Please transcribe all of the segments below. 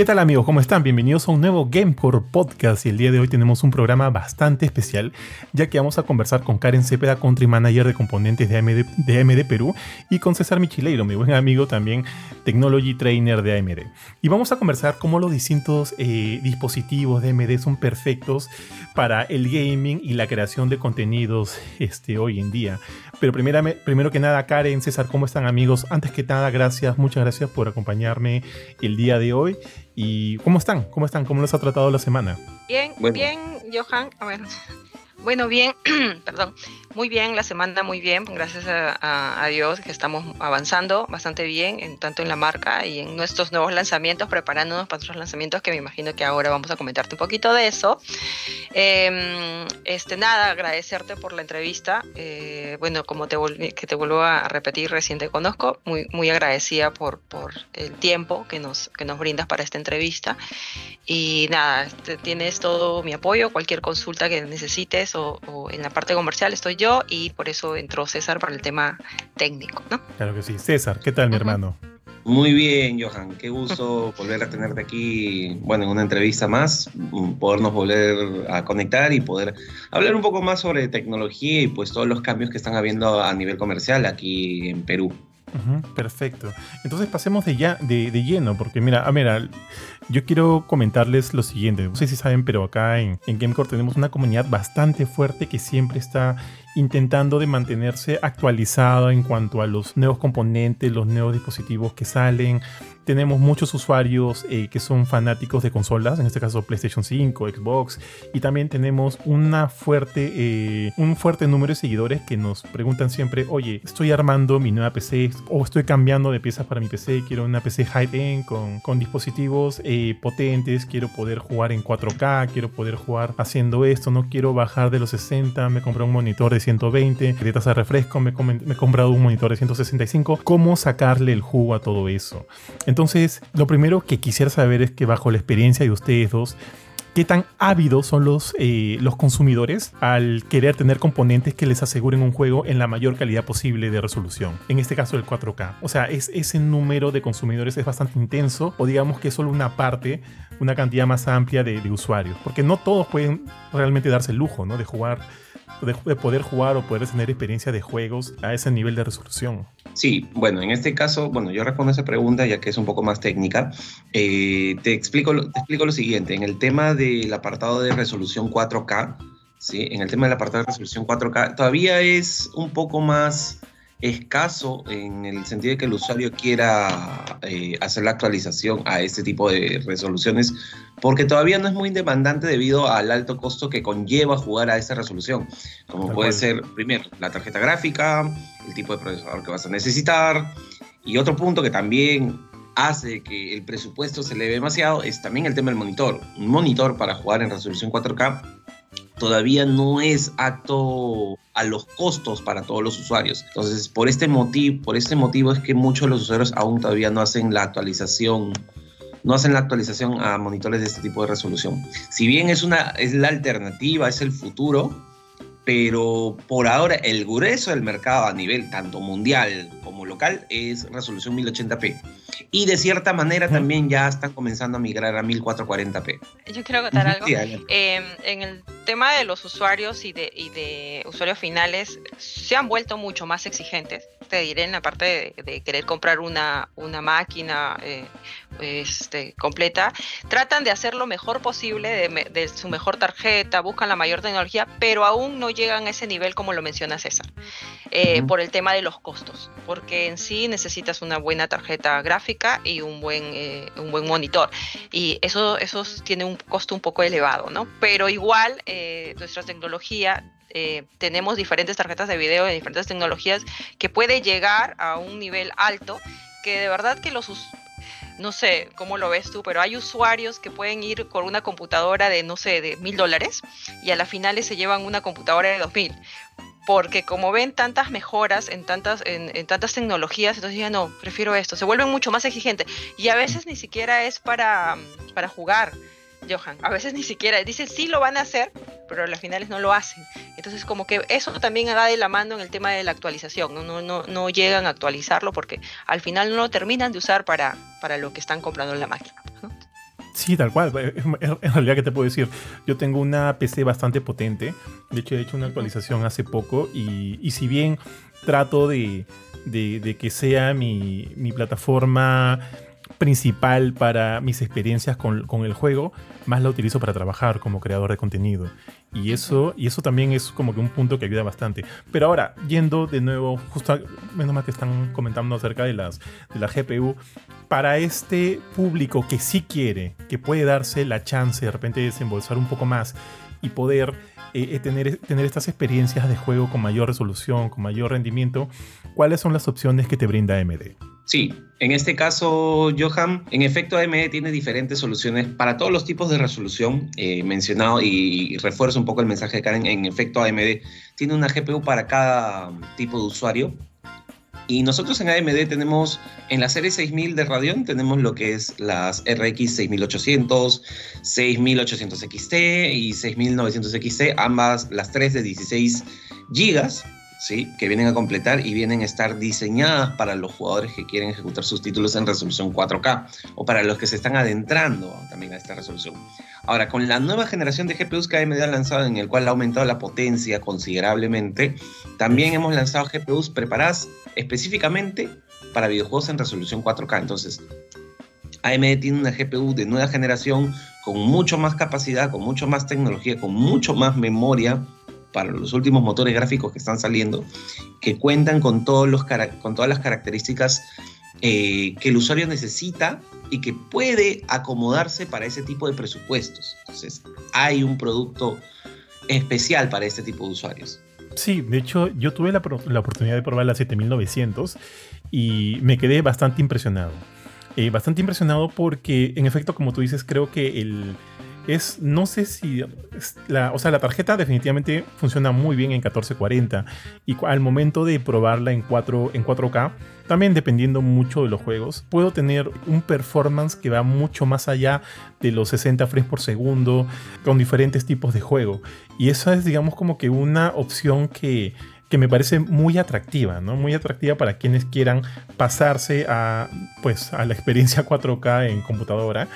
¿Qué tal amigos? ¿Cómo están? Bienvenidos a un nuevo Gamecore Podcast y el día de hoy tenemos un programa bastante especial ya que vamos a conversar con Karen Cepeda, Country Manager de componentes de AMD, de AMD Perú y con César Michileiro, mi buen amigo también Technology Trainer de AMD. Y vamos a conversar cómo los distintos eh, dispositivos de AMD son perfectos para el gaming y la creación de contenidos este, hoy en día. Pero primero, primero que nada, Karen, César, ¿cómo están amigos? Antes que nada, gracias, muchas gracias por acompañarme el día de hoy. ¿Y cómo están? ¿Cómo están? ¿Cómo les ha tratado la semana? Bien, bien, Johan. A ver, bueno, bien, perdón, muy bien, la semana muy bien, gracias a, Dios que estamos avanzando bastante bien, en, tanto en la marca y en nuestros nuevos lanzamientos, preparándonos para otros lanzamientos que me imagino que ahora vamos a comentarte un poquito de eso. Em, este, nada, agradecerte por la entrevista. Eh, bueno, como te que te vuelvo a repetir, recién te conozco, muy, muy agradecida por, por el tiempo que nos, que nos brindas para esta entrevista. Y nada, este, tienes todo mi apoyo, cualquier consulta que necesites o, en la parte comercial estoy yo y por eso entró César para el tema técnico, ¿no? Claro que sí. César, ¿qué tal, mi hermano? Muy bien, Johan. Qué gusto volver a tenerte aquí, bueno, en una entrevista más, podernos volver a conectar y poder hablar un poco más sobre tecnología y pues todos los cambios que están habiendo a nivel comercial aquí en Perú perfecto. Entonces pasemos de, ya, de, lleno, porque mira, ah, mira, yo quiero comentarles lo siguiente. No sé si saben, pero acá en, en Gamecore tenemos una comunidad bastante fuerte que siempre está intentando de mantenerse actualizada en cuanto a los nuevos componentes, los nuevos dispositivos que salen. Tenemos muchos usuarios eh, que son fanáticos de consolas, en este caso PlayStation 5, Xbox, y también tenemos una fuerte, eh, un fuerte número de seguidores que nos preguntan siempre, oye, estoy armando mi nueva PC o estoy cambiando de piezas para mi PC, quiero una PC high-end con, dispositivos eh, potentes, quiero poder jugar en 4K, quiero poder jugar haciendo esto, no quiero bajar de los 60, me compré un monitor de 120, de tasa de refresco, me, he comprado un monitor de 165. ¿Cómo sacarle el jugo a todo eso? Entonces, lo primero que quisiera saber es que bajo la experiencia de ustedes dos, qué tan ávidos son los, eh, los consumidores al querer tener componentes que les aseguren un juego en la mayor calidad posible de resolución. En este caso el 4K. O sea, es, ese número de consumidores es bastante intenso o digamos que es solo una parte, una cantidad más amplia de, de usuarios. Porque no todos pueden realmente darse el lujo ¿no? de jugar de, poder jugar o poder tener experiencia de juegos a ese nivel de resolución? Sí, bueno, en este caso, bueno, yo respondo esa pregunta ya que es un poco más técnica. Eh, te, explico, te explico lo siguiente. En el tema del apartado de resolución 4K, ¿sí? en el tema del apartado de resolución 4K, todavía es un poco más escaso en el sentido de que el usuario quiera eh, hacer la actualización a este tipo de resoluciones, porque todavía no es muy demandante debido al alto costo que conlleva jugar a esa resolución, como puede ser, primero, la tarjeta gráfica, el tipo de procesador que vas a necesitar, y otro punto que también hace que el presupuesto se eleve demasiado es también el tema del monitor. Un monitor para jugar en resolución 4K todavía no es acto a los costos para todos los usuarios. Entonces, por este motivo, por este motivo es que muchos de los usuarios aún todavía no hacen la actualización no hacen la actualización a monitores de este tipo de resolución. Si bien es una es la alternativa, es el futuro, pero por ahora el grueso del mercado a nivel tanto mundial como local es resolución 1080p. Y de cierta manera también ya están comenzando a migrar a 1440p. Yo quiero contar algo. Em, en el tema de los usuarios y de, y de usuarios finales, se han vuelto mucho más exigentes te diré en la parte de, querer comprar una, una máquina eh, este, completa, tratan de hacer lo mejor posible de, su mejor tarjeta, buscan la mayor tecnología, pero aún no llegan a ese nivel como lo menciona César, eh, por el tema de los costos, porque en sí necesitas una buena tarjeta gráfica y un buen, eh, un buen monitor, y eso, eso tiene un costo un poco elevado, ¿no? Pero igual nuestra tecnología eh, tenemos diferentes tarjetas de video de diferentes tecnologías que puede llegar a un nivel alto que de verdad que los no sé cómo lo ves tú, pero hay usuarios que pueden ir con una computadora de, no sé, de mil dólares y a la final se llevan una computadora de dos mil. Porque como ven tantas mejoras en tantas, en tantas tecnologías, entonces ya no, prefiero esto. Se vuelven mucho más exigentes. Y a veces ni siquiera es para, para jugar Johan. A veces ni siquiera dicen sí lo van a hacer, pero a las finales no lo hacen. Entonces como que eso también va de la mano en el tema de la actualización. No, no, no, llegan a actualizarlo porque al final no lo terminan de usar para, para lo que están comprando en la máquina. Sí, tal cual. En realidad, ¿qué te puedo decir? Yo tengo una PC bastante potente. De hecho, he hecho una actualización hace poco y, si bien trato de, que sea mi, mi plataforma principal para mis experiencias con, el juego, más la utilizo para trabajar como creador de contenido. Y eso, y eso también es como que un punto que ayuda bastante. Pero ahora, yendo de nuevo, justo menos mal que están comentando acerca de, las, de la GPU, para este público que sí quiere, que puede darse la chance de repente de desembolsar un poco más y poder eh, eh, tener, tener estas experiencias de juego con mayor resolución, con mayor rendimiento, ¿cuáles son las opciones que te brinda AMD? Sí, en este caso, Johan, en efecto AMD tiene diferentes soluciones para todos los tipos de resolución eh, mencionado y, refuerzo un poco el mensaje de Karen. En efecto, AMD tiene una GPU para cada tipo de usuario. Y nosotros en AMD tenemos, en la serie 6000 de Radeon, tenemos lo que es las RX 6800, 6800 XT y 6900 XT, ambas las tres de 16 GB ¿sí? que vienen a completar y vienen a estar diseñadas para los jugadores que quieren ejecutar sus títulos en resolución 4K o para los que se están adentrando también a esta resolución. Ahora, con la nueva generación de GPUs que AMD ha lanzado, en el cual ha aumentado la potencia considerablemente, también hemos lanzado GPUs preparadas específicamente para videojuegos en resolución 4K. Entonces, AMD tiene una GPU de nueva generación con mucho más capacidad, con mucho más tecnología, con mucho más memoria para los últimos motores gráficos que están saliendo, que cuentan con, todos los, con todas las características eh, que el usuario necesita y que puede acomodarse para ese tipo de presupuestos. Entonces, hay un producto especial para este tipo de usuarios. Sí, de hecho, yo tuve la, la oportunidad de probar la 7900 y me quedé bastante impresionado. Eh, bastante impresionado porque, en efecto, como tú dices, creo que el, es, no sé si, la, o sea, la tarjeta definitivamente funciona muy bien en 1440 y al momento de probarla en, 4, en 4K, también dependiendo mucho de los juegos, puedo tener un performance que va mucho más allá de los 60 frames por segundo con diferentes tipos de juego. Y eso es, digamos, como que una opción que, que me parece muy atractiva, ¿no? Muy atractiva para quienes quieran pasarse a, pues, a la experiencia 4K en computadora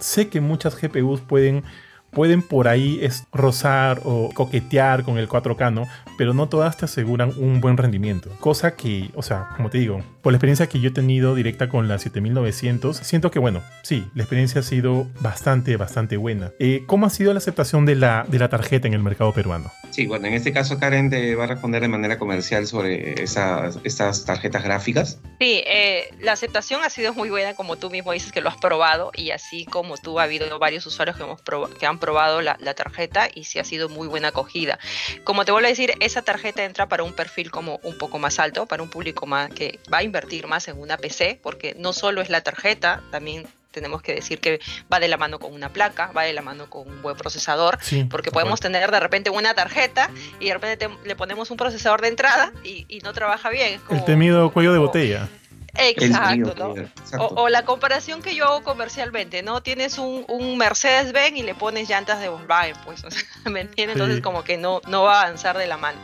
sé que muchas GPUs pueden pueden por ahí es rozar o coquetear con el 4K, ¿no? Pero no todas te aseguran un buen rendimiento. Cosa que, o sea, como te digo, por la experiencia que yo he tenido directa con la 7900, siento que, bueno, sí, la experiencia ha sido bastante, bastante buena. Eh, ¿Cómo ha sido la aceptación de la, de la tarjeta en el mercado peruano? Sí, bueno, en este caso Karen te va a responder de manera comercial sobre esas, estas tarjetas gráficas. Sí, eh, la aceptación ha sido muy buena, como tú mismo dices que lo has probado, y así como tú ha habido varios usuarios que, hemos que han probado la, tarjeta y sí ha sido muy buena acogida. Como te vuelvo a decir, esa tarjeta entra para un perfil como un poco más alto, para un público más que va a invertir más en una PC, porque no solo es la tarjeta, también tenemos que decir que va de la mano con una placa, va de la mano con un buen procesador, porque podemos tener de repente una tarjeta y de repente le ponemos un procesador de entrada y, no trabaja bien. El temido cuello de botella. Exacto, ¿no? O, la comparación que yo hago comercialmente, ¿no? Tienes un, un Mercedes-Benz y le pones llantas de Volkswagen, pues, ¿me entiendes? Entonces como que no, no va a avanzar de la mano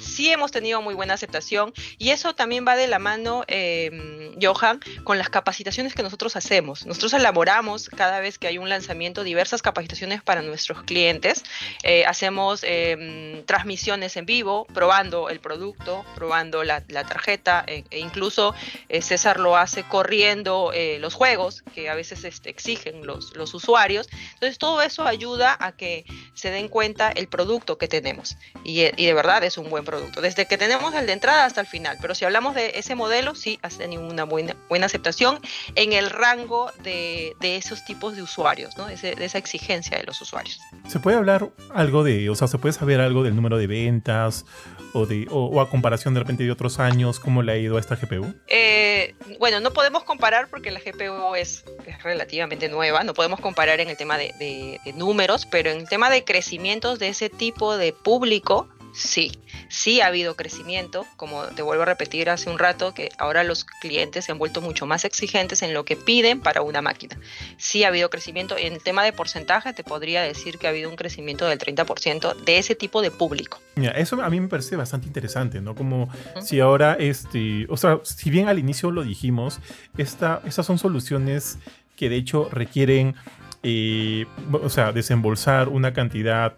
sí hemos tenido muy buena aceptación y eso también va de la mano, em, Johan, con las capacitaciones que nosotros hacemos. Nosotros elaboramos cada vez que hay un lanzamiento diversas capacitaciones para nuestros clientes. Eh, hacemos em, transmisiones en vivo, probando el producto, probando la, tarjeta e, e incluso eh, César lo hace corriendo eh, los juegos que a veces este, exigen los, los usuarios. Entonces todo eso ayuda a que se den cuenta el producto que tenemos y, y de verdad es un buen producto, desde que tenemos el de entrada hasta el final. Pero si hablamos de ese modelo, sí ha tenido una buena, buena aceptación en el rango de, de esos tipos de usuarios, ¿no? de esa exigencia de los usuarios. ¿Se puede hablar algo de, o sea, se puede saber algo del número de ventas o, de, o, a comparación de repente de otros años, cómo le ha ido a esta GPU? Eh, bueno, no podemos comparar porque la GPU es, relativamente nueva, no podemos comparar en el tema de, de números, pero en el tema de crecimientos de ese tipo de público, Sí, sí ha habido crecimiento, como te vuelvo a repetir hace un rato, que ahora los clientes se han vuelto mucho más exigentes en lo que piden para una máquina. Sí ha habido crecimiento. En el tema de porcentaje te podría decir que ha habido un crecimiento del 30% de ese tipo de público. Mira, eso a mí me parece bastante interesante, ¿no? Como si ahora, este, o sea, si bien al inicio lo dijimos, esta, estas son soluciones que de hecho requieren eh, o sea, desembolsar una cantidad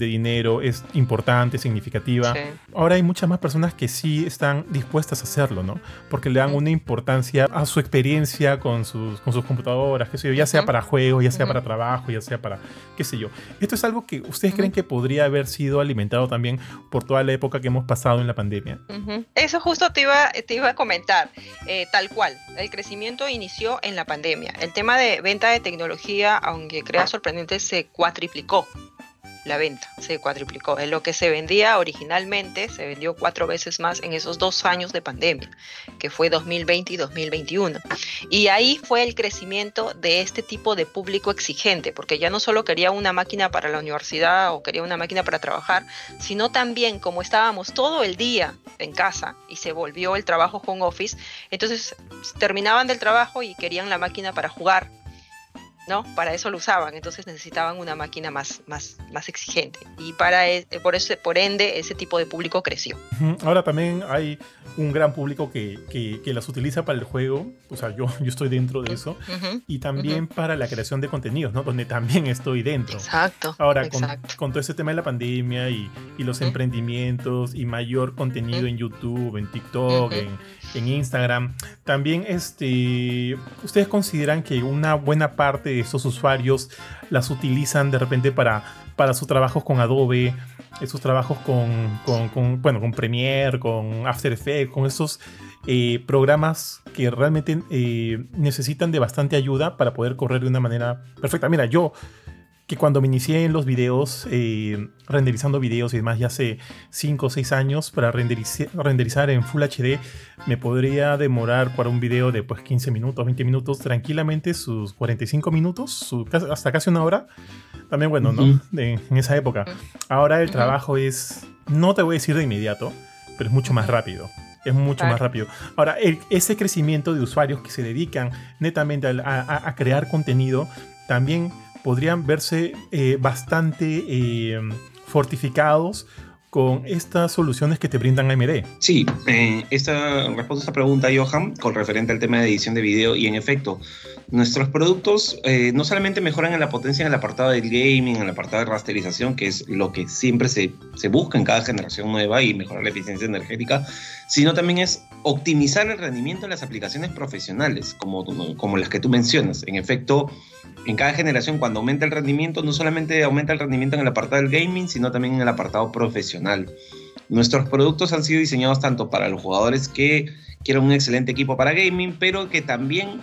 de dinero es importante, significativa. Ahora hay muchas más personas que sí están dispuestas a hacerlo, ¿no? Porque le dan una importancia a su experiencia con sus, con sus computadoras, qué sé yo, ya sea para juegos, ya sea para trabajo, ya sea para, qué sé yo. Esto es algo que ustedes creen que podría haber sido alimentado también por toda la época que hemos pasado en la pandemia. Eso justo te iba, te iba a comentar, eh, tal cual. El crecimiento inició en la pandemia. El tema de venta de tecnología, aunque crea sorprendente, se cuatriplicó la venta, se cuatriplicó. En lo que se vendía originalmente, se vendió cuatro veces más en esos dos años de pandemia, que fue 2020 y 2021. Y ahí fue el crecimiento de este tipo de público exigente, porque ya no solo quería una máquina para la universidad o quería una máquina para trabajar, sino también como estábamos todo el día en casa y se volvió el trabajo home office, entonces terminaban del trabajo y querían la máquina para jugar ¿no? Para eso lo usaban, entonces necesitaban una máquina más, más, más exigente. Y para e, por, eso, por ende ese tipo de público creció. Ahora también hay un gran público que, que, las utiliza para el juego, o sea, yo, yo estoy dentro de eso, y también para la creación de contenidos, ¿no? Donde también estoy dentro. Exacto. Ahora, Con, con, todo ese tema de la pandemia y, y los emprendimientos y mayor contenido en YouTube, en TikTok, en, en Instagram, también este, ustedes consideran que una buena parte de esos usuarios las utilizan de repente para, para sus trabajos con Adobe, esos trabajos con, bueno, con Premiere, con After Effects, con esos eh, programas que realmente eh, necesitan de bastante ayuda para poder correr de una manera perfecta. Mira, yo que cuando me inicié en los videos, eh, renderizando videos y demás, ya hace 5 o 6 años, para renderizar, en Full HD, me podría demorar para un video de pues, 15 minutos, 20 minutos, tranquilamente sus 45 minutos, hasta casi una hora. También, bueno, ¿no? en esa época. Ahora el trabajo es, no te voy a decir de inmediato, pero es mucho más rápido es mucho más rápido. Ahora, ese crecimiento de usuarios que se dedican netamente a, crear contenido también podrían verse eh, bastante eh, fortificados con estas soluciones que te brindan AMD. Sí, eh, esta, respuesta a esta pregunta, Johan, con referente al tema de edición de video, y en efecto, nuestros productos eh, no solamente mejoran en la potencia en el apartado del gaming, en el apartado de rasterización, que es lo que siempre se, se busca en cada generación nueva y mejorar la eficiencia energética, sino también es optimizar el rendimiento de las aplicaciones profesionales, como, como las que tú mencionas. En efecto, en cada generación cuando aumenta el rendimiento, no solamente aumenta el rendimiento en el apartado del gaming, sino también en el apartado profesional. Nuestros productos han sido diseñados tanto para los jugadores que quieran un excelente equipo para gaming, pero que también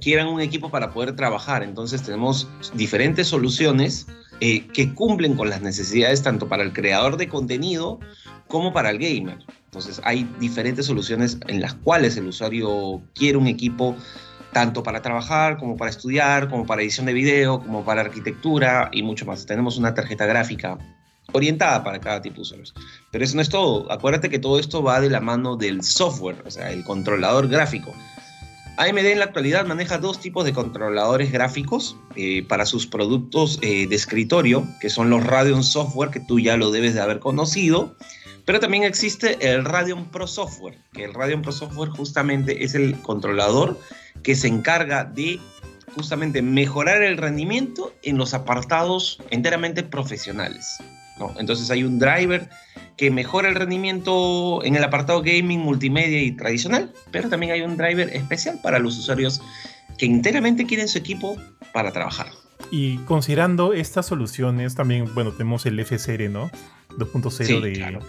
quieran un equipo para poder trabajar. Entonces tenemos diferentes soluciones eh, que cumplen con las necesidades tanto para el creador de contenido como para el gamer. Entonces hay diferentes soluciones en las cuales el usuario quiere un equipo tanto para trabajar como para estudiar, como para edición de video, como para arquitectura y mucho más. Tenemos una tarjeta gráfica orientada para cada tipo de usuarios. Pero eso no es todo. Acuérdate que todo esto va de la mano del software, o sea, el controlador gráfico. AMD en la actualidad maneja dos tipos de controladores gráficos eh, para sus productos eh, de escritorio, que son los Radeon Software, que tú ya lo debes de haber conocido, pero también existe el Radeon Pro Software, que el Radeon Pro Software justamente es el controlador que se encarga de justamente mejorar el rendimiento en los apartados enteramente profesionales. ¿no? Entonces hay un driver que mejora el rendimiento en el apartado gaming, multimedia y tradicional, pero también hay un driver especial para los usuarios que enteramente quieren su equipo para trabajar. Y considerando estas soluciones, también, bueno, tenemos el FSR, ¿no? 2.0 de,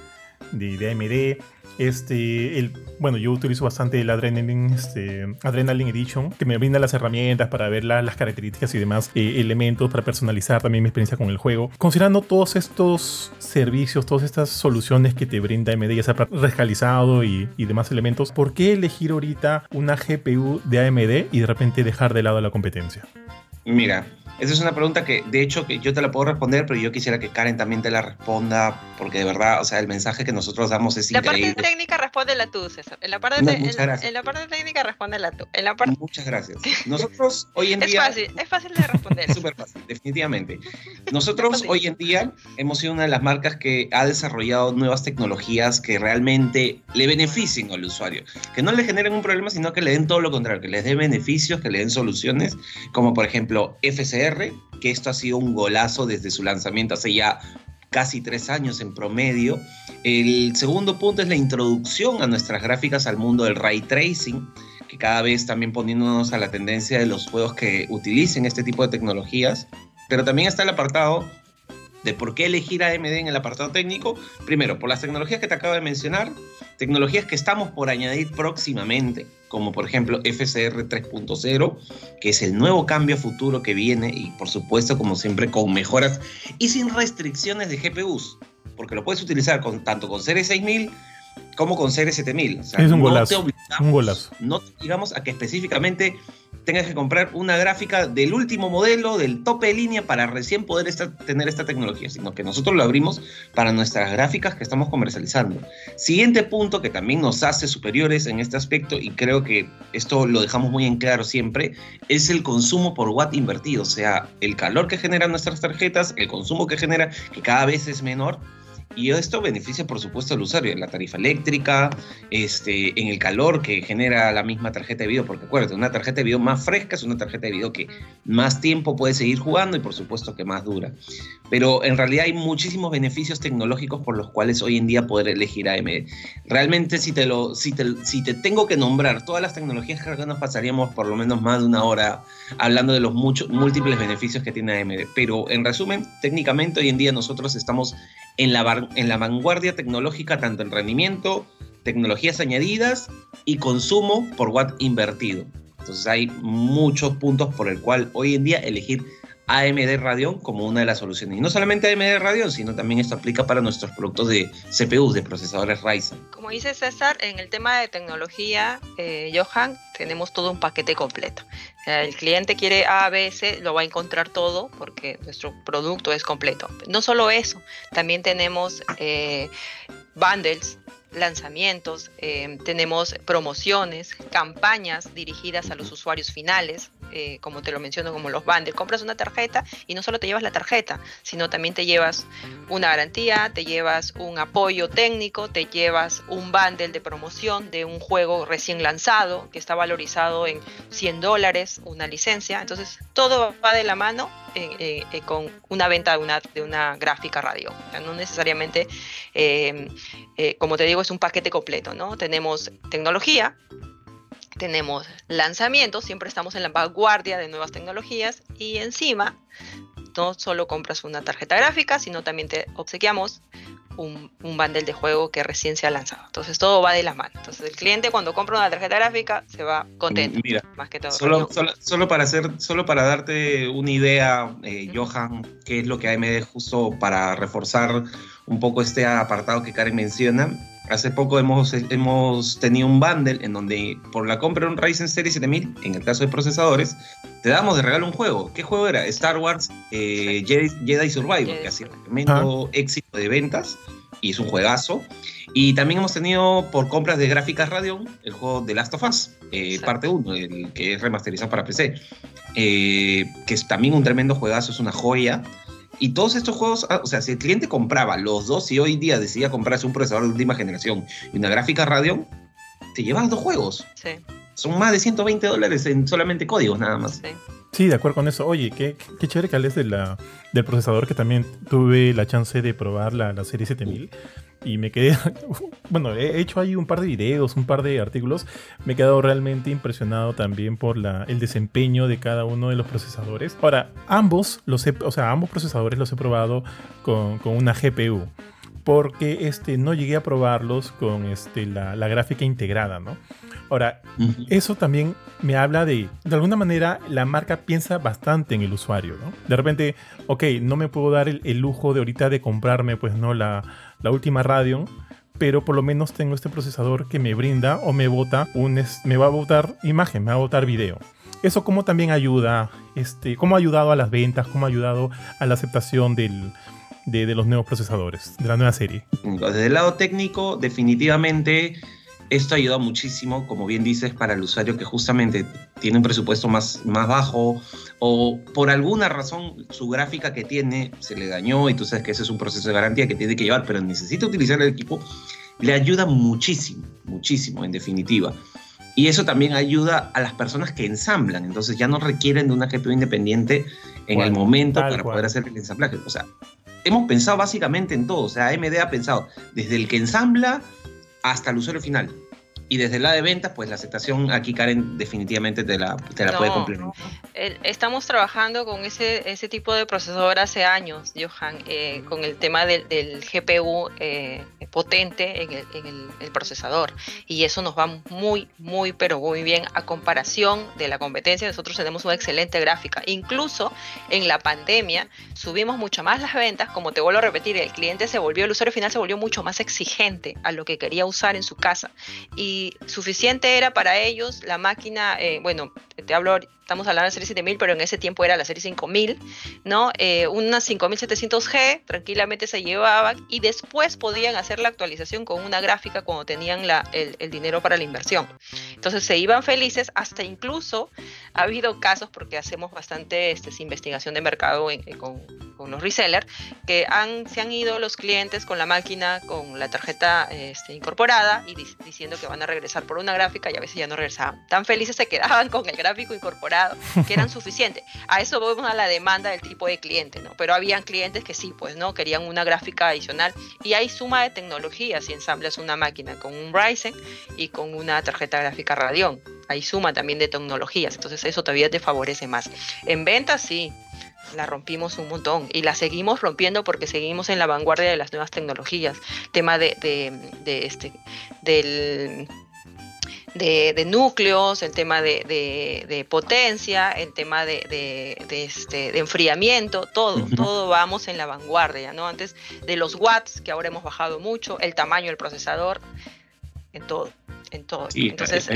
de, AMD este, el, bueno, yo utilizo bastante el Adrenaline, este, Adrenaline Edition, que me brinda las herramientas para ver las características y demás eh, elementos para personalizar también mi experiencia con el juego. Considerando todos estos servicios, todas estas soluciones que te brinda AMD, ya sea rescalizado y, y demás elementos, ¿por qué elegir ahorita una GPU de AMD y de repente dejar de lado la competencia? Mira, esa es una pregunta que, de hecho, que yo te la puedo responder, pero yo quisiera que Karen también te la responda porque de verdad, o sea, el mensaje que nosotros damos es increíble. La parte técnica responde la tú, César. En la parte, en, la parte técnica responde la tú. En la parte... Muchas gracias. Nosotros hoy en día... Es fácil, es fácil de responder. Es súper fácil, definitivamente. Nosotros hoy en día hemos sido una de las marcas que ha desarrollado nuevas tecnologías que realmente le beneficien al usuario. Que no le generen un problema, sino que le den todo lo contrario, que les dé beneficios, que le den soluciones, como por ejemplo FCR, que esto ha sido un golazo desde su lanzamiento hace ya casi tres años en promedio. El segundo punto es la introducción a nuestras gráficas al mundo del ray tracing, que cada vez también poniéndonos a la tendencia de los juegos que utilicen este tipo de tecnologías. Pero también está el apartado de por qué elegir AMD en el apartado técnico. Primero, por las tecnologías que te acabo de mencionar, tecnologías que estamos por añadir próximamente, como por ejemplo FCR 3.0, que es el nuevo cambio futuro que viene y por supuesto, como siempre, con mejoras y sin restricciones de GPUs, porque lo puedes utilizar con, tanto con Series 6000 como con Series 7000. es un golazo. un golazo. No te obligamos a que específicamente tengas que comprar una gráfica del último modelo, del tope de línea, para recién poder tener esta tecnología, sino que nosotros lo abrimos para nuestras gráficas que estamos comercializando. Siguiente punto que también nos hace superiores en este aspecto, y creo que esto lo dejamos muy en claro siempre, es el consumo por watt invertido, o sea, el calor que generan nuestras tarjetas, el consumo que genera, que cada vez es menor, y esto beneficia, por supuesto, al usuario en la tarifa eléctrica, este, en el calor que genera la misma tarjeta de video, porque acuérdate, una tarjeta de video más fresca es una tarjeta de video que más tiempo puede seguir jugando y, por supuesto, que más dura. Pero en realidad hay muchísimos beneficios tecnológicos por los cuales hoy en día poder elegir AMD. Realmente, si te, lo, si te, si te tengo que nombrar todas las tecnologías, creo que nos pasaríamos por lo menos más de una hora hablando de los muchos, múltiples beneficios que tiene AMD. Pero en resumen, técnicamente hoy en día nosotros estamos en la, en la vanguardia tecnológica tanto en rendimiento, tecnologías añadidas y consumo por watt invertido. Entonces hay muchos puntos por el cual hoy en día elegir AMD Radeon como una de las soluciones. Y no solamente AMD Radeon, sino también esto aplica para nuestros productos de CPUs, de procesadores Ryzen. Como dice César, en el tema de tecnología, eh, Johan, tenemos todo un paquete completo. El cliente quiere A, B, C, lo va a encontrar todo porque nuestro producto es completo. No solo eso, también tenemos eh, bundles lanzamientos, eh, tenemos promociones, campañas dirigidas a los usuarios finales, eh, como te lo menciono, como los bundles. Compras una tarjeta y no solo te llevas la tarjeta, sino también te llevas una garantía, te llevas un apoyo técnico, te llevas un bundle de promoción de un juego recién lanzado que está valorizado en 100 dólares, una licencia. Entonces, todo va de la mano eh, eh, con una venta de una, de una gráfica radio. no necesariamente, como te digo, es un paquete completo, ¿no? Tenemos tecnología, tenemos lanzamientos, siempre estamos en la vanguardia de nuevas tecnologías y encima no solo compras una tarjeta gráfica, sino también te obsequiamos un, un bundle de juego que recién se ha lanzado. Entonces todo va de la mano. Entonces el cliente cuando compra una tarjeta gráfica se va contento. Mira, más que todo. Solo, solo, para hacer, solo para darte una idea, eh, Johan, qué es lo que AMD justo para reforzar un poco este apartado que Karen menciona. Hace poco hemos, hemos tenido un bundle en donde por la compra de un Ryzen Series 7000, en el caso de procesadores, te damos de regalo un juego. ¿Qué juego era? Star Wars eh, Jedi, Survivor, que ha sido tremendo éxito de ventas y es un juegazo. Y también hemos tenido por compras de gráficas Radeon el juego de Last of Us, eh, parte 1, el que es remasterizado para PC, eh, que es también un tremendo juegazo, es una joya. Y todos estos juegos, ah, o sea, si el cliente compraba los dos y hoy día decidía comprarse un procesador de última generación y una gráfica Radeon, te llevas dos juegos. Sí. Son más de 120 dólares en solamente códigos nada más. Sí. de acuerdo con eso. Oye, qué, qué chévere que hables de la, del procesador que también tuve la chance de probar la, la serie 7000 y me quedé, bueno, he hecho ahí un par de videos, un par de artículos, me he quedado realmente impresionado también por la, el desempeño de cada uno de los procesadores. Ahora, ambos, los o sea, ambos procesadores los he probado con, con una GPU porque este, no llegué a probarlos con este, la, la gráfica integrada, ¿no? Ahora, eso también me habla de, de alguna manera, la marca piensa bastante en el usuario, ¿no? De repente, ok, no me puedo dar el, el lujo de ahorita de comprarme, pues, ¿no? La, la última Radeon, pero por lo menos tengo este procesador que me brinda o me bota un, me va a botar imagen, me va a botar video. Eso como también ayuda, este, cómo ha ayudado a las ventas, cómo ha ayudado a la aceptación del, de, de los nuevos procesadores, de la nueva serie? Desde el lado técnico, definitivamente esto ayuda muchísimo, como bien dices, para el usuario que justamente tiene un presupuesto más, más bajo o por alguna razón su gráfica que tiene se le dañó y tú sabes que ese es un proceso de garantía que tiene que llevar, pero necesita utilizar el equipo, le ayuda muchísimo, muchísimo en definitiva. Y eso también ayuda a las personas que ensamblan, entonces ya no requieren de una GPU independiente en el momento para poder hacer el ensamblaje. O sea, hemos pensado básicamente en todo, o sea, AMD ha pensado desde el que ensambla hasta el usuario final. Y desde la de ventas, pues la aceptación aquí, Karen, definitivamente te la, te la puede complementar. Estamos trabajando con ese, ese tipo de procesador hace años, Johan, eh, con el tema del, del GPU eh, potente en, el, el, procesador. Y eso nos va muy, muy, pero muy bien a comparación de la competencia. Nosotros tenemos una excelente gráfica. Incluso en la pandemia subimos mucho más las ventas. Como te vuelvo a repetir, el cliente se volvió, el usuario final se volvió mucho más exigente a lo que quería usar en su casa. Y suficiente era para ellos la máquina, eh, bueno, te hablo estamos hablando de la serie 7000, pero en ese tiempo era la serie 5000, ¿no? Eh, unas 5700G tranquilamente se llevaban y después podían hacer la actualización con una gráfica cuando tenían la, el, dinero para la inversión. Entonces se iban felices, hasta incluso ha habido casos, porque hacemos bastante este, investigación de mercado con, con, los resellers, que han, se han ido los clientes con la máquina, con la tarjeta este, incorporada y diciendo que van a regresar por una gráfica y a veces ya no regresaban. Tan felices se quedaban con el gráfico incorporado que eran suficientes. A eso vamos a la demanda del tipo de cliente, ¿no? Pero habían clientes que sí, pues, ¿no? Querían una gráfica adicional y hay suma de tecnologías si ensamblas una máquina con un Ryzen y con una tarjeta gráfica Radeon. Hay suma también de tecnologías, entonces eso todavía te favorece más. En ventas sí, la rompimos un montón y la seguimos rompiendo porque seguimos en la vanguardia de las nuevas tecnologías. Tema de, de, este, del de, núcleos, el tema de, potencia, el tema de, este, de enfriamiento, todo, todo vamos en la vanguardia, ¿no? Antes de los watts, que ahora hemos bajado mucho, el tamaño del procesador, en todo, en todo. Entonces,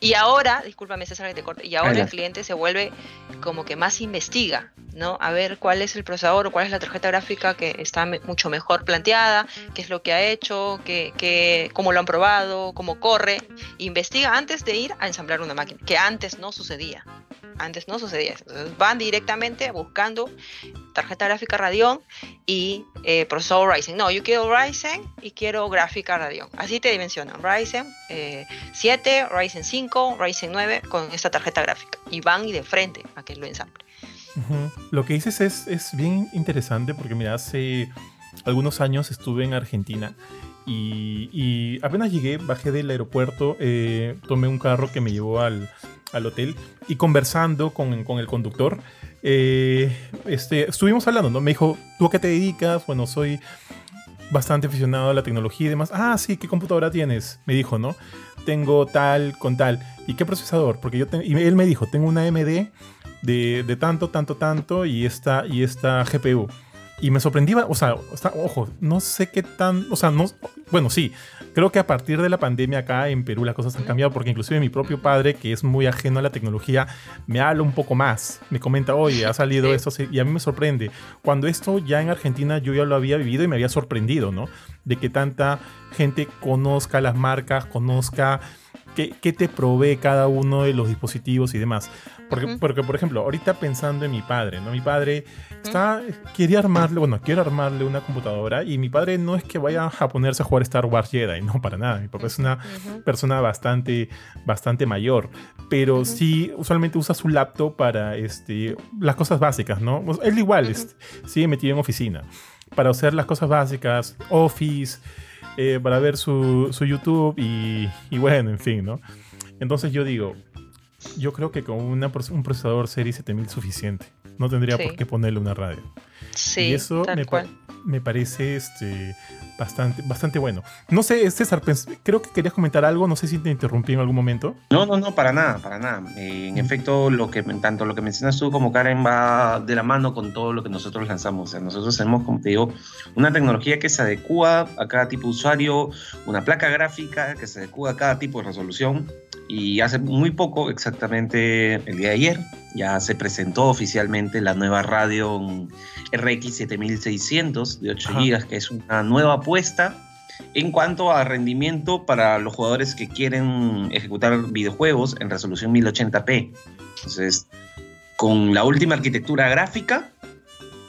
y ahora, discúlpame César que te corte, y ahora el cliente se vuelve como que más investiga, ¿no? A ver cuál es el procesador o cuál es la tarjeta gráfica que está mucho mejor planteada, qué es lo que ha hecho, qué, qué, cómo lo han probado, cómo corre. Investiga antes de ir a ensamblar una máquina, que antes no sucedía. Antes no sucedía. Entonces van directamente buscando tarjeta gráfica Radeon y eh, Ryzen. No, yo quiero Ryzen y quiero gráfica Radeon. Así te dimensionan. Ryzen 7, eh, Ryzen 5, Ryzen 9 con esta tarjeta gráfica. Y van y de frente a que lo ensamble. Lo que dices es, es bien interesante porque mira, hace algunos años estuve en Argentina y, apenas llegué, bajé del aeropuerto, eh, tomé un carro que me llevó al, al hotel y conversando con, con el conductor, eh, este, estuvimos hablando, ¿no? Me dijo, ¿tú a qué te dedicas? Bueno, soy bastante aficionado a la tecnología y demás. Ah, sí, ¿qué computadora tienes? Me dijo, ¿no? Tengo tal con tal. ¿Y qué procesador? Porque yo y él me dijo, tengo una AMD de, de tanto, tanto, tanto y esta, y esta GPU. Y me sorprendía, o sea, ojo, no sé qué tan, o sea, no, bueno, sí, creo que a partir de la pandemia acá en Perú las cosas han cambiado porque inclusive mi propio padre, que es muy ajeno a la tecnología, me habla un poco más, me comenta, oye, ha salido esto, y a mí me sorprende. Cuando esto ya en Argentina yo ya lo había vivido y me había sorprendido, ¿no? De que tanta gente conozca las marcas, conozca qué, qué te provee cada uno de los dispositivos y demás. Porque, porque, por ejemplo, ahorita pensando en mi padre, ¿no? Mi padre está, quería armarle, bueno, quiero armarle una computadora y mi padre no es que vaya a ponerse a jugar Star Wars Jedi, no, para nada. Mi papá es una persona bastante, bastante mayor, pero sí usualmente usa su laptop para este, las cosas básicas, ¿no? Él igual este, sigue metido en oficina para hacer las cosas básicas, Office, eh, para ver su, su YouTube y, y bueno, en fin, ¿no? Entonces yo digo, yo creo que con una, un procesador Serie 7000 suficiente. No tendría por qué ponerle una radio. Sí, y eso me, me, parece este, bastante, bastante bueno. No sé, César, creo que querías comentar algo, no sé si te interrumpí en algún momento. No, no, no, para nada, para nada. Eh, en efecto, lo que, tanto lo que mencionas tú como Karen va de la mano con todo lo que nosotros lanzamos. O sea, nosotros tenemos, como te digo, una tecnología que se adecua a cada tipo de usuario, una placa gráfica que se adecua a cada tipo de resolución Y hace muy poco, exactamente el día de ayer, ya se presentó oficialmente la nueva radio RX 7600 de 8 GB, que es una nueva apuesta en cuanto a rendimiento para los jugadores que quieren ejecutar videojuegos en resolución 1080p. Entonces, con la última arquitectura gráfica,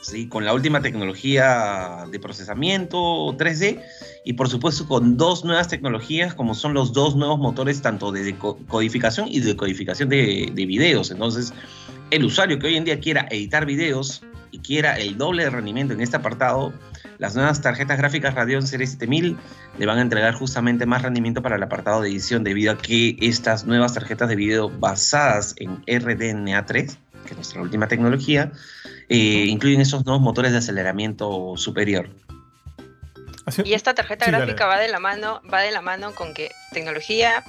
¿sí? con la última tecnología de procesamiento 3D y por supuesto con dos nuevas tecnologías como son los dos nuevos motores tanto de codificación y de codificación de, de videos. Entonces, el usuario que hoy en día quiera editar videos y quiera el doble de rendimiento en este apartado, las nuevas tarjetas gráficas Radeon Series 7000 le van a entregar justamente más rendimiento para el apartado de edición debido a que estas nuevas tarjetas de video basadas en RDNA3, que es nuestra última tecnología, eh, incluyen esos nuevos motores de aceleramiento superior. Y esta tarjeta gráfica va de la mano, va de la mano con que tecnología,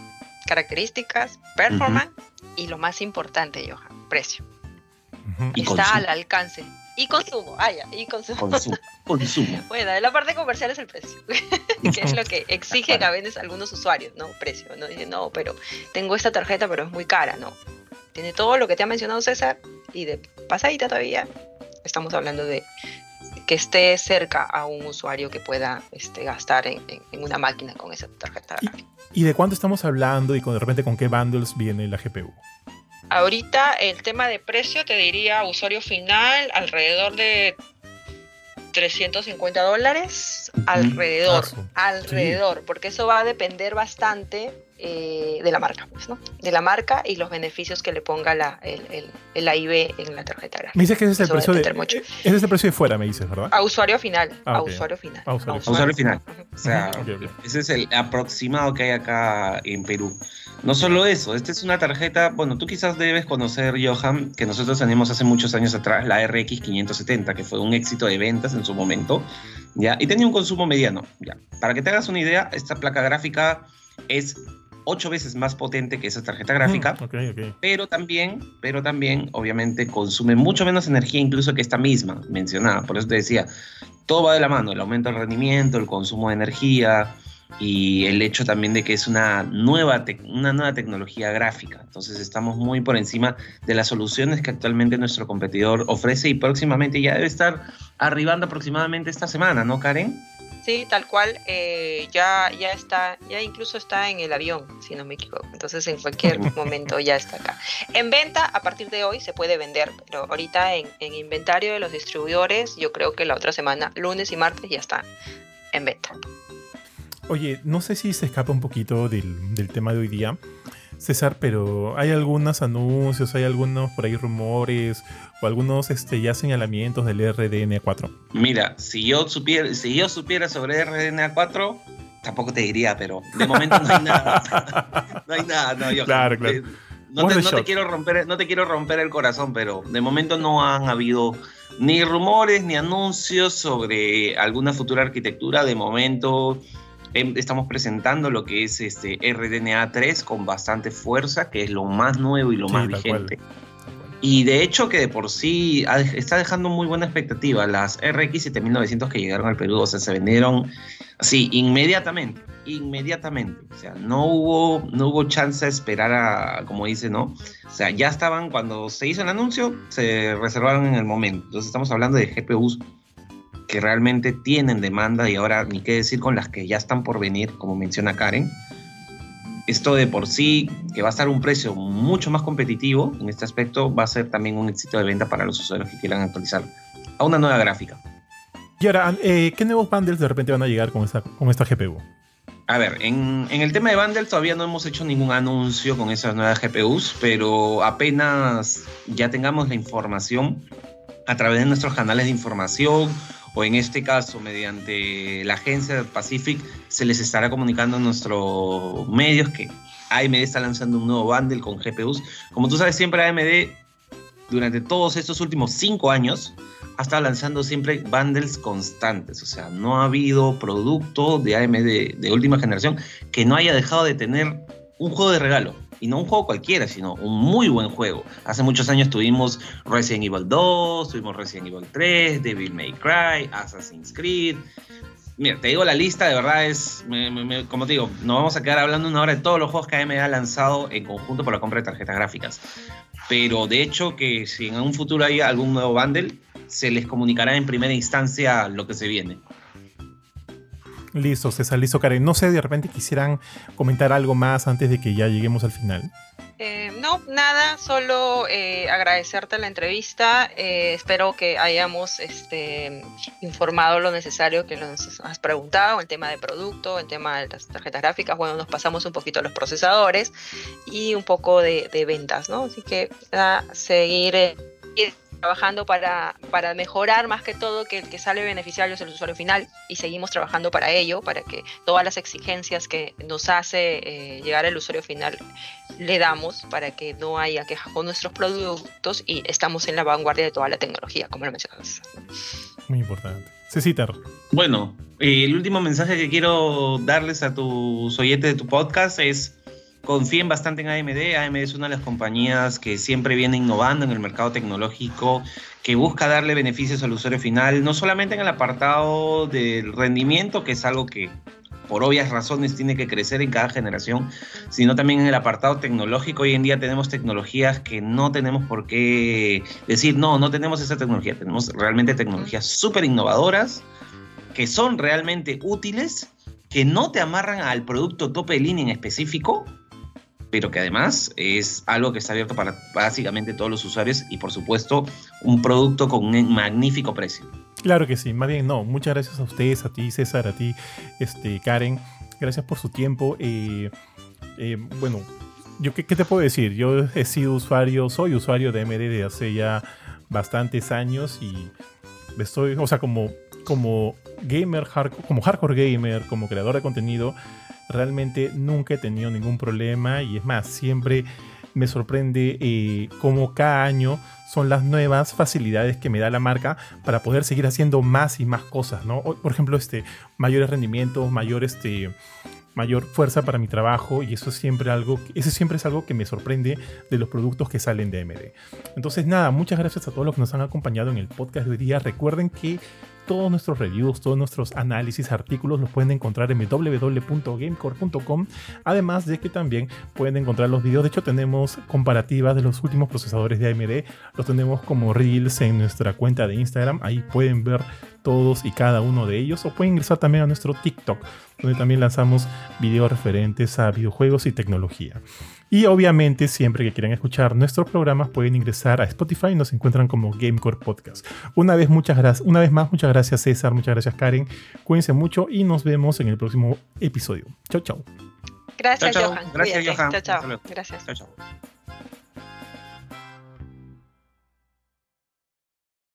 características, performance y lo más importante, Johan, precio. Está al alcance. Y consumo, ah, ya, y consumo. Consumo. consumo. bueno, la parte comercial es el precio, que es lo que exigen a veces algunos usuarios, ¿no? Precio, ¿no? Dicen, no, pero tengo esta tarjeta, pero es muy cara, ¿no? Tiene todo lo que te ha mencionado César y de pasadita todavía estamos hablando de que esté cerca a un usuario que pueda este, gastar en, una máquina con esa tarjeta gráfica. ¿Y, de cuánto estamos hablando y con, de repente con qué bundles viene la GPU? Ahorita el tema de precio te diría usuario final alrededor de 350 dólares alrededor, alrededor, porque eso va a depender bastante eh, de la marca, pues, ¿no? De la marca y los beneficios que le ponga la, el, el, el AIB en la tarjeta gráfica. Me dices que ese es el precio de, ese es el precio de fuera, me dices, ¿verdad? A usuario final, ah, a usuario final. A usuario, final. O sea, ese es el aproximado que hay acá en Perú. No solo eso, esta es una tarjeta, bueno, tú quizás debes conocer, Johan, que nosotros tenemos hace muchos años atrás la RX 570, que fue un éxito de ventas en su momento, ¿ya? Y tenía un consumo mediano, ¿ya? Para que te hagas una idea, esta placa gráfica es ocho veces más potente que esa tarjeta gráfica, mm, pero también, pero también, obviamente, consume mucho menos energía incluso que esta misma mencionada. Por eso te decía, todo va de la mano, el aumento del rendimiento, el consumo de energía, y el hecho también de que es una nueva, una nueva tecnología gráfica. Entonces estamos muy por encima de las soluciones que actualmente nuestro competidor ofrece y próximamente ya debe estar arribando aproximadamente esta semana, ¿no, Karen? Sí, tal cual, eh, ya, ya está, ya incluso está en el avión, si no me equivoco. Entonces en cualquier momento ya está acá. En venta, a partir de hoy se puede vender, pero ahorita en, en inventario de los distribuidores, yo creo que la otra semana, lunes y martes, ya está en venta. Oye, no sé si se escapa un poquito del, del, tema de hoy día, César, pero hay algunos anuncios, hay algunos por ahí rumores o algunos este, ya señalamientos del RDNA4. Mira, si yo supiera, si yo supiera sobre RDNA4, tampoco te diría, pero de momento no hay nada. no hay nada, no, yo. Claro, claro. Eh, no te, no te, quiero romper, no te quiero romper el corazón, pero de momento no han habido ni rumores ni anuncios sobre alguna futura arquitectura. De momento estamos presentando lo que es este RDNA 3 con bastante fuerza, que es lo más nuevo y lo más vigente. Y de hecho que de por sí está dejando muy buena expectativa. Las RX 7900 que llegaron al Perú, o sea, se vendieron así inmediatamente, inmediatamente. O sea, no hubo, no hubo chance de esperar a, como dice, ¿no? O sea, ya estaban, cuando se hizo el anuncio, se reservaron en el momento. Entonces estamos hablando de GPUs que realmente tienen demanda y ahora ni qué decir con las que ya están por venir, como menciona Karen. Esto de por sí, que va a estar un precio mucho más competitivo en este aspecto, va a ser también un éxito de venta para los usuarios que quieran actualizar a una nueva gráfica. Y ahora, eh, ¿qué nuevos bundles de repente van a llegar con esta, con esta GPU? A ver, en, en, el tema de bundles todavía no hemos hecho ningún anuncio con esas nuevas GPUs, pero apenas ya tengamos la información a través de nuestros canales de información o en este caso mediante la agencia Pacific, se les estará comunicando a nuestros medios que AMD está lanzando un nuevo bundle con GPUs. Como tú sabes, siempre AMD, durante todos estos últimos cinco años, ha estado lanzando siempre bundles constantes. O sea, no ha habido producto de AMD de última generación que no haya dejado de tener un juego de regalo y no un juego cualquiera, sino un muy buen juego. Hace muchos años tuvimos Resident Evil 2, tuvimos Resident Evil 3, Devil May Cry, Assassin's Creed. mira, te digo, la lista de verdad es, como te digo, nos vamos a quedar hablando una hora de todos los juegos que AMD ha lanzado en conjunto por la compra de tarjetas gráficas. Pero de hecho que si en un futuro hay algún nuevo bundle, se les comunicará en primera instancia lo que se viene. Listo, César, listo, Karen. No sé, de repente quisieran comentar algo más antes de que ya lleguemos al final. Eh, no, nada, solo eh, agradecerte la entrevista. Eh, espero que hayamos este, informado lo necesario que nos has preguntado, el tema de producto, el tema de las tarjetas gráficas. Bueno, nos pasamos un poquito a los procesadores y un poco de, ventas, ¿no? Así que a seguir trabajando para, para mejorar más que todo que el que sale beneficiario es el usuario final y seguimos trabajando para ello, para que todas las exigencias que nos hace eh, llegar al usuario final le damos para que no haya quejas con nuestros productos y estamos en la vanguardia de toda la tecnología, como lo mencionas. Muy importante. Cecitar. Bueno, el último mensaje que quiero darles a tus oyentes de tu podcast es confíen bastante en AMD. AMD es una de las compañías que siempre viene innovando en el mercado tecnológico, que busca darle beneficios al usuario final, no solamente en el apartado del rendimiento, que es algo que por obvias razones tiene que crecer en cada generación, sino también en el apartado tecnológico. Hoy en día tenemos tecnologías que no tenemos por qué decir, no, no tenemos esa tecnología. Tenemos realmente tecnologías súper innovadoras que son realmente útiles, que no te amarran al producto tope de línea en específico, pero que además es algo que está abierto para básicamente todos los usuarios y por supuesto un producto con un magnífico precio. Claro que sí, más bien no, muchas gracias a ustedes, a ti César, a ti este, Karen, gracias por su tiempo. Eh, eh, bueno, yo ¿qué, te puedo decir, yo he sido usuario, soy usuario de MD de hace ya bastantes años y estoy, o sea, como, como gamer, como hardcore gamer, como creador de contenido, realmente nunca he tenido ningún problema y es más, siempre me sorprende eh, cómo cada año son las nuevas facilidades que me da la marca para poder seguir haciendo más y más cosas, ¿no? Por ejemplo, este, mayores rendimientos, mayor, este, mayor fuerza para mi trabajo y eso es siempre algo, eso siempre es algo que me sorprende de los productos que salen de MD. Entonces nada, muchas gracias a todos los que nos han acompañado en el podcast de hoy día. Recuerden que todos nuestros reviews, todos nuestros análisis, artículos los pueden encontrar en www.gamecore.com. Además de que también pueden encontrar los videos. De hecho, tenemos comparativas de los últimos procesadores de AMD. Los tenemos como Reels en nuestra cuenta de Instagram. Ahí pueden ver todos y cada uno de ellos. O pueden ingresar también a nuestro TikTok, donde también lanzamos videos referentes a videojuegos y tecnología. Y obviamente, siempre que quieran escuchar nuestros programas, pueden ingresar a Spotify y nos encuentran como Gamecore Podcast. Una vez, muchas gracias, una vez más, muchas gracias César, muchas gracias Karen. Cuídense mucho y nos vemos en el próximo episodio. Chau, chau. Gracias, Johan. Gracias, Johan. Chao, chao. Gracias. Chao, chao.